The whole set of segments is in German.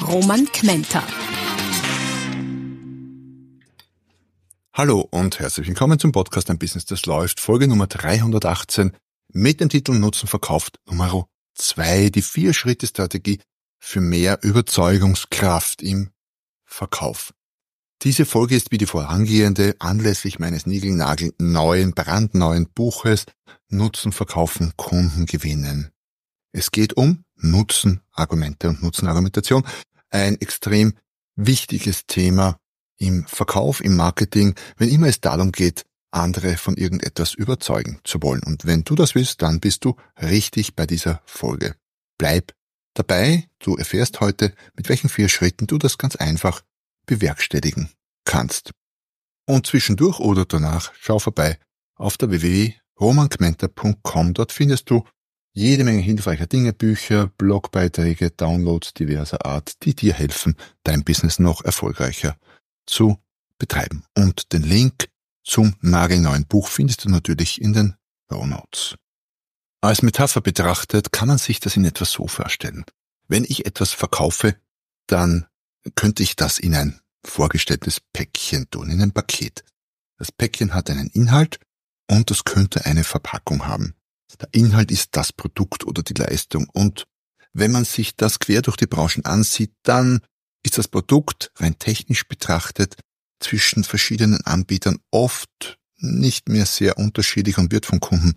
Roman Kmenter. Hallo und herzlich willkommen zum Podcast Ein Business, das läuft. Folge Nummer 318 mit dem Titel Nutzen verkauft Nummer 2. Die Vier-Schritte-Strategie für mehr Überzeugungskraft im Verkauf. Diese Folge ist wie die vorangehende anlässlich meines Nigelnagel neuen, brandneuen Buches Nutzen verkaufen, Kunden gewinnen. Es geht um Nutzenargumente und Nutzenargumentation. Ein extrem wichtiges Thema im Verkauf, im Marketing, wenn immer es darum geht, andere von irgendetwas überzeugen zu wollen. Und wenn du das willst, dann bist du richtig bei dieser Folge. Bleib dabei, du erfährst heute, mit welchen vier Schritten du das ganz einfach bewerkstelligen kannst. Und zwischendurch oder danach schau vorbei auf der www.romankmenter.com. Dort findest du jede Menge hilfreicher Dinge, Bücher, Blogbeiträge, Downloads diverser Art, die dir helfen, dein Business noch erfolgreicher zu betreiben. Und den Link zum nagelneuen Buch findest du natürlich in den Show Notes. Als Metapher betrachtet kann man sich das in etwa so vorstellen. Wenn ich etwas verkaufe, dann könnte ich das in ein vorgestelltes Päckchen tun, in ein Paket. Das Päckchen hat einen Inhalt und es könnte eine Verpackung haben. Der Inhalt ist das Produkt oder die Leistung und wenn man sich das quer durch die Branchen ansieht, dann ist das Produkt rein technisch betrachtet zwischen verschiedenen Anbietern oft nicht mehr sehr unterschiedlich und wird von Kunden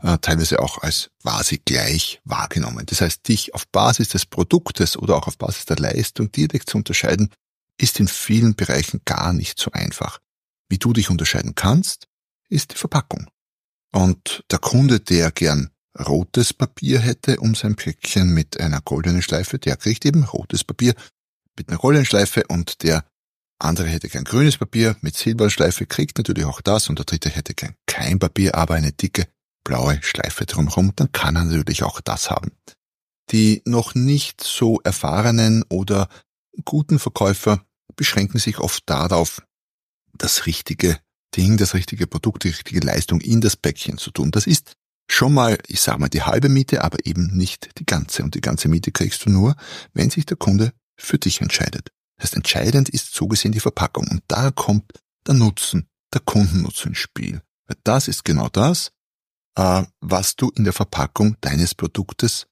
äh, teilweise auch als quasi gleich wahrgenommen. Das heißt, dich auf Basis des Produktes oder auch auf Basis der Leistung direkt zu unterscheiden, ist in vielen Bereichen gar nicht so einfach. Wie du dich unterscheiden kannst, ist die Verpackung. Und der Kunde, der gern rotes Papier hätte um sein Päckchen mit einer goldenen Schleife, der kriegt eben rotes Papier mit einer Rollenschleife und der andere hätte gern grünes Papier mit Silberschleife, kriegt natürlich auch das. Und der dritte hätte gern kein Papier, aber eine dicke blaue Schleife drumherum, dann kann er natürlich auch das haben. Die noch nicht so erfahrenen oder guten Verkäufer beschränken sich oft darauf, das richtige Ding, das richtige Produkt, die richtige Leistung in das Päckchen zu tun. Das ist schon mal, ich sag mal, die halbe Miete, aber eben nicht die ganze. Und die ganze Miete kriegst du nur, wenn sich der Kunde für dich entscheidet. Das heißt, entscheidend ist so gesehen die Verpackung. Und da kommt der Nutzen, der Kundennutzen ins Spiel. Das ist genau das, äh, was du in der Verpackung deines Produktes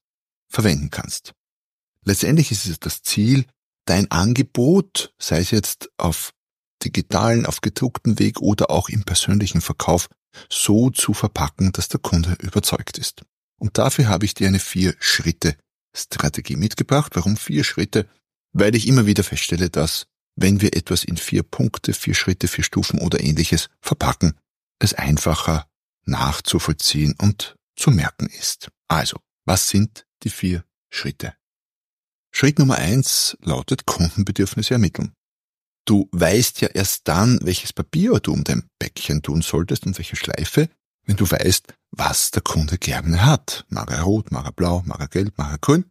verwenden kannst. Letztendlich ist es das Ziel, dein Angebot, sei es jetzt auf digitalen, auf gedruckten Weg oder auch im persönlichen Verkauf, so zu verpacken, dass der Kunde überzeugt ist. Und dafür habe ich dir eine Vier-Schritte-Strategie mitgebracht. Warum vier Schritte? weil ich immer wieder feststelle, dass wenn wir etwas in vier Punkte, vier Schritte, vier Stufen oder ähnliches verpacken, es einfacher nachzuvollziehen und zu merken ist. Also, was sind die vier Schritte? Schritt Nummer eins lautet Kundenbedürfnisse ermitteln. Du weißt ja erst dann, welches Papier du um dein Päckchen tun solltest und welche Schleife, wenn du weißt, was der Kunde gerne hat. Mag er rot, mag er blau, mag er gelb, mag er grün.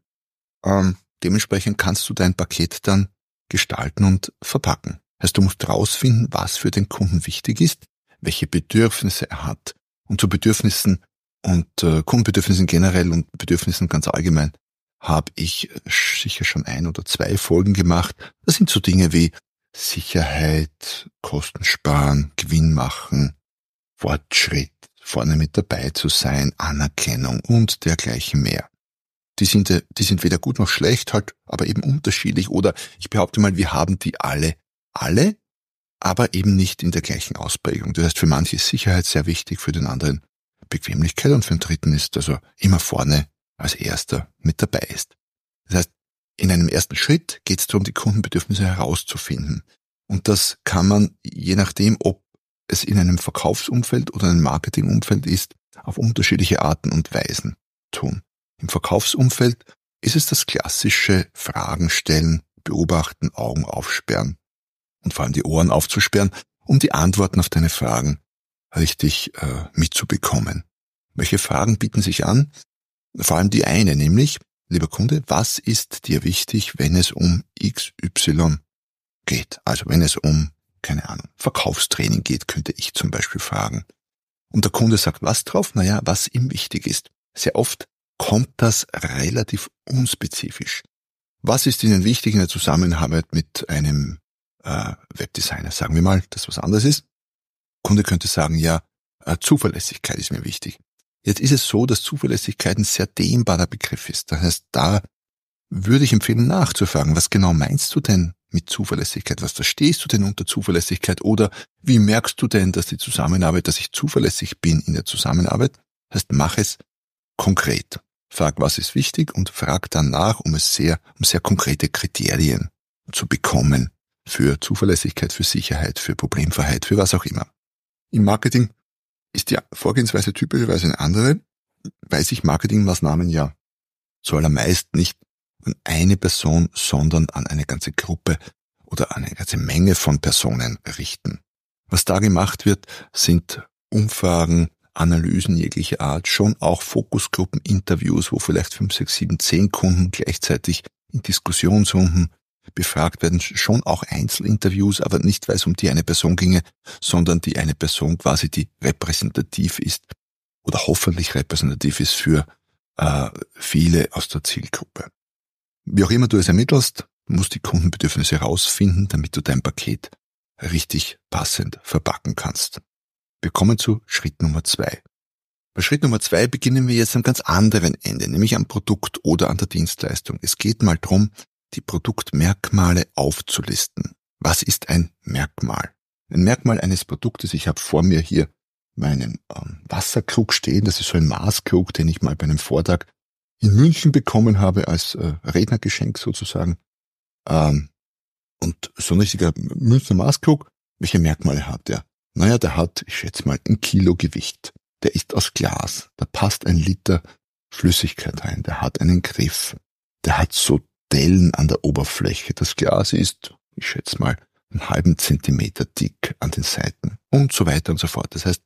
Ähm, Dementsprechend kannst du dein Paket dann gestalten und verpacken. Heißt, du musst herausfinden, was für den Kunden wichtig ist, welche Bedürfnisse er hat. Und zu Bedürfnissen und äh, Kundenbedürfnissen generell und Bedürfnissen ganz allgemein habe ich sicher schon ein oder zwei Folgen gemacht. Das sind so Dinge wie Sicherheit, Kosten sparen, Gewinn machen, Fortschritt, vorne mit dabei zu sein, Anerkennung und dergleichen mehr die sind, äh, die sind weder gut noch schlecht, halt, aber eben unterschiedlich. Oder ich behaupte mal, wir haben die alle, alle, aber eben nicht in der gleichen Ausprägung. Das heißt, für manche ist Sicherheit sehr wichtig, für den anderen Bequemlichkeit und für den dritten ist also immer vorne als erster mit dabei ist. In einem ersten Schritt geht es darum, die Kundenbedürfnisse herauszufinden. Und das kann man, je nachdem, ob es in einem Verkaufsumfeld oder einem Marketingumfeld ist, auf unterschiedliche Arten und Weisen tun. Im Verkaufsumfeld ist es das klassische Fragen stellen, beobachten, Augen aufsperren und vor allem die Ohren aufzusperren, um die Antworten auf deine Fragen richtig äh, mitzubekommen. Welche Fragen bieten sich an? Vor allem die eine, nämlich, lieber Kunde, was ist dir wichtig, wenn es um XY geht? Also wenn es um, keine Ahnung, Verkaufstraining geht, könnte ich zum Beispiel fragen. Und der Kunde sagt was drauf? Naja, was ihm wichtig ist. Sehr oft kommt das relativ unspezifisch. Was ist Ihnen wichtig in der Zusammenarbeit mit einem äh, Webdesigner? Sagen wir mal, dass was anderes ist. Kunde könnte sagen, ja, äh, Zuverlässigkeit ist mir wichtig. Jetzt ist es so, dass Zuverlässigkeit ein sehr dehnbarer Begriff ist. Das heißt, da würde ich empfehlen, nachzufragen, was genau meinst du denn mit Zuverlässigkeit? Was verstehst du denn unter Zuverlässigkeit? Oder wie merkst du denn, dass die Zusammenarbeit, dass ich zuverlässig bin in der Zusammenarbeit? Das heißt, mach es konkret. Frag, was ist wichtig und frag dann nach, um es sehr, um sehr konkrete Kriterien zu bekommen für Zuverlässigkeit, für Sicherheit, für Problemfreiheit, für was auch immer. Im Marketing ist die Vorgehensweise typischerweise eine andere, weil sich Marketingmaßnahmen ja zuallermeist nicht an eine Person, sondern an eine ganze Gruppe oder an eine ganze Menge von Personen richten. Was da gemacht wird, sind Umfragen, Analysen jeglicher Art, schon auch Fokusgruppen, Interviews, wo vielleicht fünf, sechs, sieben, zehn Kunden gleichzeitig in Diskussionsrunden befragt werden, schon auch Einzelinterviews, aber nicht, weil es um die eine Person ginge, sondern die eine Person quasi, die repräsentativ ist oder hoffentlich repräsentativ ist für äh, viele aus der Zielgruppe. Wie auch immer du es ermittelst, musst die Kundenbedürfnisse herausfinden, damit du dein Paket richtig passend verpacken kannst. Wir kommen zu Schritt Nummer zwei. Bei Schritt Nummer zwei beginnen wir jetzt am ganz anderen Ende, nämlich am Produkt oder an der Dienstleistung. Es geht mal drum, die Produktmerkmale aufzulisten. Was ist ein Merkmal? Ein Merkmal eines Produktes, ich habe vor mir hier meinen ähm, Wasserkrug stehen, das ist so ein Maßkrug, den ich mal bei einem Vortrag in München bekommen habe als äh, Rednergeschenk sozusagen. Ähm, und so ein richtiger Münchner Maßkrug, welche Merkmale hat der? Naja, der hat, ich schätze mal, ein Kilo Gewicht. Der ist aus Glas. Da passt ein Liter Flüssigkeit rein. Der hat einen Griff. Der hat so Dellen an der Oberfläche. Das Glas ist, ich schätze mal, einen halben Zentimeter dick an den Seiten und so weiter und so fort. Das heißt,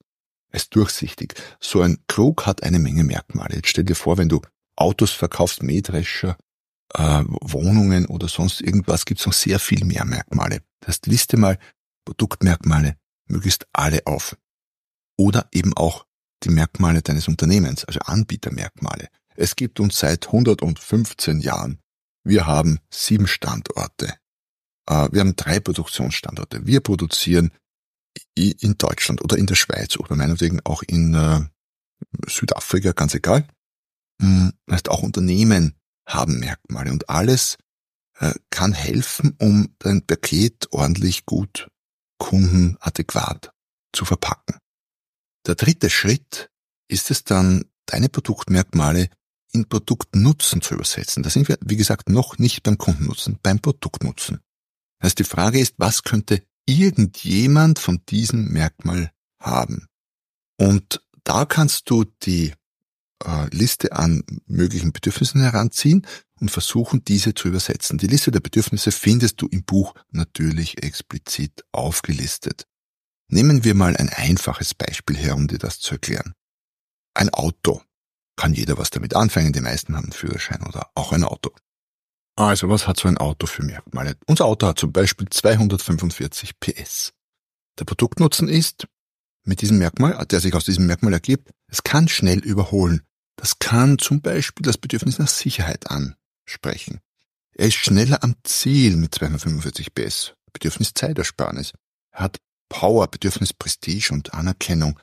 es ist durchsichtig. So ein Krug hat eine Menge Merkmale. Jetzt stell dir vor, wenn du Autos verkaufst, Mähdrescher, äh, Wohnungen oder sonst irgendwas, gibt es noch sehr viel mehr Merkmale. Das heißt, liste mal Produktmerkmale, möglichst alle auf. Oder eben auch die Merkmale deines Unternehmens, also Anbietermerkmale. Es gibt uns seit 115 Jahren wir haben sieben Standorte. Äh, wir haben drei Produktionsstandorte. Wir produzieren in Deutschland oder in der Schweiz oder meinetwegen auch in äh, Südafrika, ganz egal. Hm, das heißt, auch Unternehmen haben Merkmale und alles äh, kann helfen, um dein Paket ordentlich, gut, kundenadäquat zu verpacken. Der dritte Schritt ist es dann, deine Produktmerkmale in Produktnutzen zu übersetzen. Da sind wir, wie gesagt, noch nicht beim Kundennutzen, beim Produktnutzen. Das heißt, die Frage ist, was könnte irgendjemand von diesem Merkmal haben? Und da kannst du die äh, Liste an möglichen Bedürfnissen heranziehen und versuchen, diese zu übersetzen. Die Liste der Bedürfnisse findest du im Buch natürlich explizit aufgelistet. Nehmen wir mal ein einfaches Beispiel her, um dir das zu erklären. Ein Auto kann jeder was damit anfangen. Die meisten haben einen Führerschein oder auch ein Auto. Also, was hat so ein Auto für Merkmale? Unser Auto hat zum Beispiel 245 PS. Der Produktnutzen ist, mit diesem Merkmal, der sich aus diesem Merkmal ergibt, es kann schnell überholen. Das kann zum Beispiel das Bedürfnis nach Sicherheit ansprechen. Er ist schneller am Ziel mit 245 PS. Bedürfnis Zeitersparnis. Er hat Power, Bedürfnis Prestige und Anerkennung.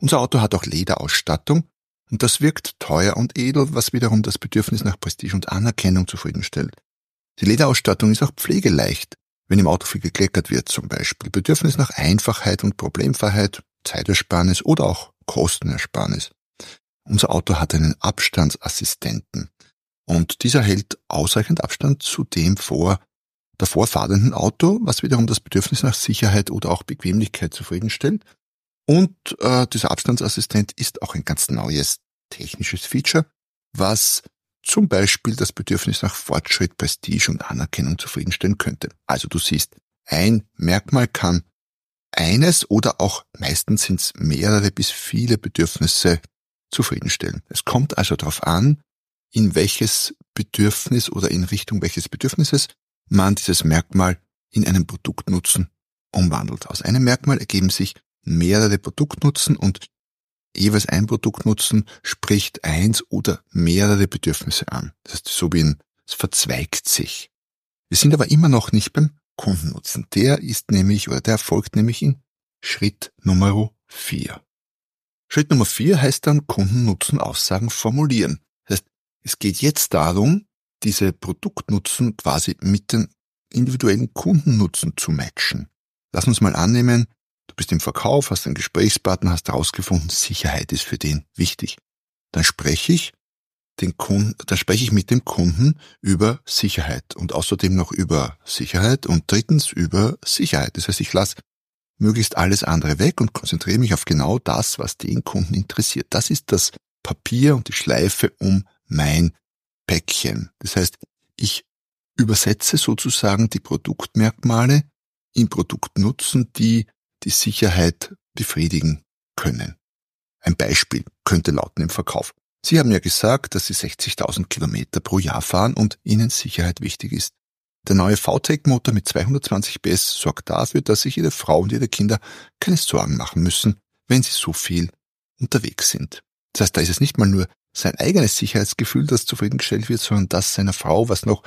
Unser Auto hat auch Lederausstattung und das wirkt teuer und edel, was wiederum das Bedürfnis nach Prestige und Anerkennung zufriedenstellt. Die Lederausstattung ist auch pflegeleicht, wenn im Auto viel gekleckert wird zum Beispiel. Bedürfnis nach Einfachheit und Problemfreiheit, Zeitersparnis oder auch Kostenersparnis. Unser Auto hat einen Abstandsassistenten und dieser hält ausreichend Abstand zu dem vor davor fahrenden Auto, was wiederum das Bedürfnis nach Sicherheit oder auch Bequemlichkeit zufriedenstellt und äh, dieser Abstandsassistent ist auch ein ganz neues technisches Feature, was zum Beispiel das Bedürfnis nach Fortschritt, Prestige und Anerkennung zufriedenstellen könnte. Also du siehst, ein Merkmal kann eines oder auch meistens sind es mehrere bis viele Bedürfnisse zufriedenstellen. Es kommt also darauf an, in welches Bedürfnis oder in Richtung welches Bedürfnisses man dieses Merkmal in einen Produktnutzen umwandelt. Aus einem Merkmal ergeben sich mehrere Produktnutzen und jeweils ein Produktnutzen spricht eins oder mehrere Bedürfnisse an. Das ist so wie ein, es verzweigt sich. Wir sind aber immer noch nicht beim Kundennutzen. Der ist nämlich oder der erfolgt nämlich in Schritt Nummer vier. Schritt Nummer vier heißt dann Kundennutzen-Aussagen formulieren. Das heißt, es geht jetzt darum, diese Produktnutzen quasi mit den individuellen Kundennutzen zu matchen. Lass uns mal annehmen, du bist im Verkauf, hast einen Gesprächspartner, hast herausgefunden, Sicherheit ist für den wichtig. Dann spreche ich den Kunden, dann spreche ich mit dem Kunden über Sicherheit und außerdem noch über Sicherheit und drittens über Sicherheit. Das heißt, ich lasse möglichst alles andere weg und konzentriere mich auf genau das, was den Kunden interessiert. Das ist das Papier und die Schleife um mein Päckchen. Das heißt, ich übersetze sozusagen die Produktmerkmale in Produktnutzen, die die Sicherheit befriedigen können. Ein Beispiel könnte lauten im Verkauf. Sie haben ja gesagt, dass Sie 60.000 Kilometer pro Jahr fahren und Ihnen Sicherheit wichtig ist. Der neue VTEC-Motor mit 220 PS sorgt dafür, dass sich Ihre Frau und Ihre Kinder keine Sorgen machen müssen, wenn sie so viel unterwegs sind. Das heißt, da ist es nicht mal nur sein eigenes Sicherheitsgefühl, das zufriedengestellt wird, sondern das seiner Frau, was noch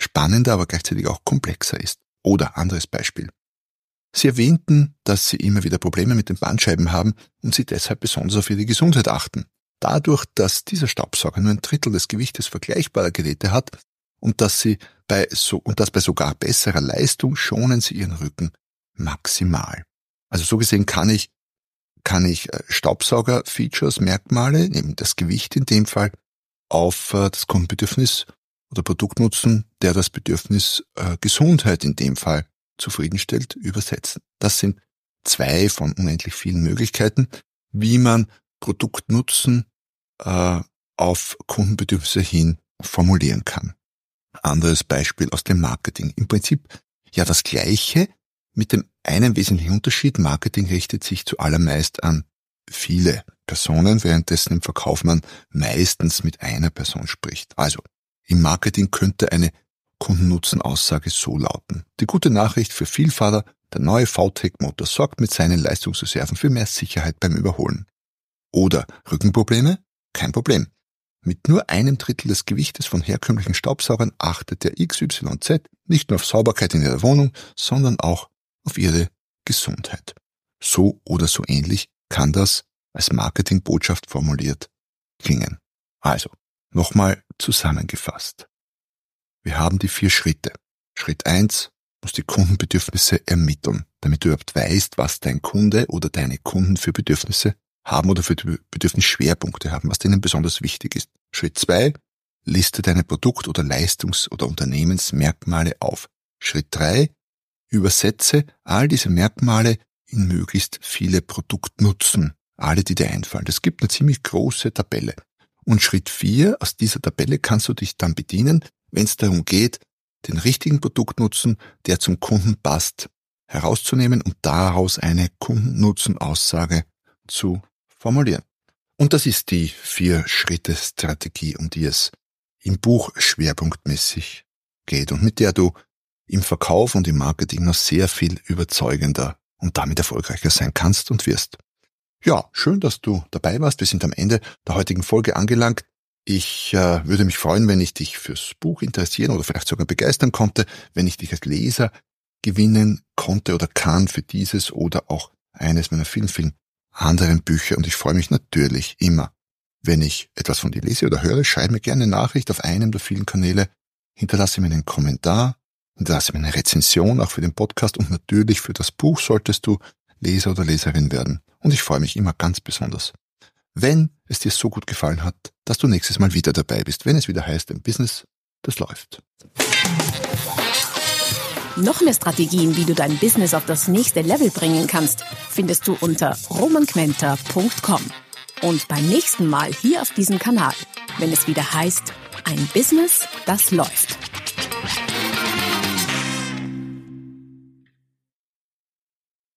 spannender, aber gleichzeitig auch komplexer ist. Oder anderes Beispiel. Sie erwähnten, dass Sie immer wieder Probleme mit den Bandscheiben haben und Sie deshalb besonders auf Ihre Gesundheit achten. Dadurch, dass dieser Staubsauger nur ein Drittel des Gewichtes vergleichbarer Geräte hat und dass Sie bei so, und dass bei sogar besserer Leistung schonen Sie Ihren Rücken maximal. Also so gesehen kann ich, kann ich äh, Staubsauger-Features, Merkmale, eben das Gewicht in dem Fall, auf äh, das Kundenbedürfnis oder Produktnutzen, der das Bedürfnis äh, Gesundheit in dem Fall zufriedenstellt, übersetzen. Das sind zwei von unendlich vielen Möglichkeiten, wie man Produktnutzen äh, auf Kundenbedürfnisse hin formulieren kann. Anderes Beispiel aus dem Marketing. Im Prinzip ja das gleiche mit dem einen wesentlichen Unterschied. Marketing richtet sich zuallermeist an viele Personen, währenddessen im Verkauf man meistens mit einer Person spricht. Also im Marketing könnte eine Kundennutzenaussage so lauten. Die gute Nachricht für Vielfahrer, der neue VTEC-Motor sorgt mit seinen Leistungsreserven für mehr Sicherheit beim Überholen. Oder Rückenprobleme? Kein Problem. Mit nur einem Drittel des Gewichtes von herkömmlichen Staubsaugern achtet der XYZ nicht nur auf Sauberkeit in ihrer Wohnung, sondern auch auf ihre Gesundheit. So oder so ähnlich kann das als Marketingbotschaft formuliert klingen. Also, Nochmal zusammengefasst. Wir haben die vier Schritte. Schritt eins muss die Kundenbedürfnisse ermitteln, damit du überhaupt weißt, was dein Kunde oder deine Kunden für Bedürfnisse haben oder für Bedürfnisschwerpunkte haben, was denen besonders wichtig ist. Schritt zwei, liste deine Produkt- oder Leistungs- oder Unternehmensmerkmale auf. Schritt drei, übersetze all diese Merkmale in möglichst viele Produktnutzen, alle, die dir einfallen. Das gibt eine ziemlich große Tabelle. Und Schritt vier aus dieser Tabelle kannst du dich dann bedienen, wenn es darum geht, den richtigen Produktnutzen, der zum Kunden passt, herauszunehmen und daraus eine Kundennutzenaussage zu formulieren. Und das ist die Vier-Schritte-Strategie, um die es im Buch schwerpunktmäßig geht und mit der du im Verkauf und im Marketing noch sehr viel überzeugender und damit erfolgreicher sein kannst und wirst. Ja, schön, dass du dabei warst. Wir sind am Ende der heutigen Folge angelangt. Ich äh, würde mich freuen, wenn ich dich fürs Buch interessieren oder vielleicht sogar begeistern konnte, wenn ich dich als Leser gewinnen konnte oder kann für dieses oder auch eines meiner vielen, vielen anderen Bücher. Und ich freue mich natürlich immer, wenn ich etwas von dir lese oder höre. Schreib mir gerne eine Nachricht auf einem der vielen Kanäle. Hinterlasse mir einen Kommentar. Hinterlasse mir eine Rezension auch für den Podcast und natürlich für das Buch solltest du Leser oder Leserin werden. Und ich freue mich immer ganz besonders, wenn es dir so gut gefallen hat, dass du nächstes Mal wieder dabei bist, wenn es wieder heißt, ein Business, das läuft. Noch mehr Strategien, wie du dein Business auf das nächste Level bringen kannst, findest du unter romanquenter.com. Und beim nächsten Mal hier auf diesem Kanal, wenn es wieder heißt, Ein Business, das läuft.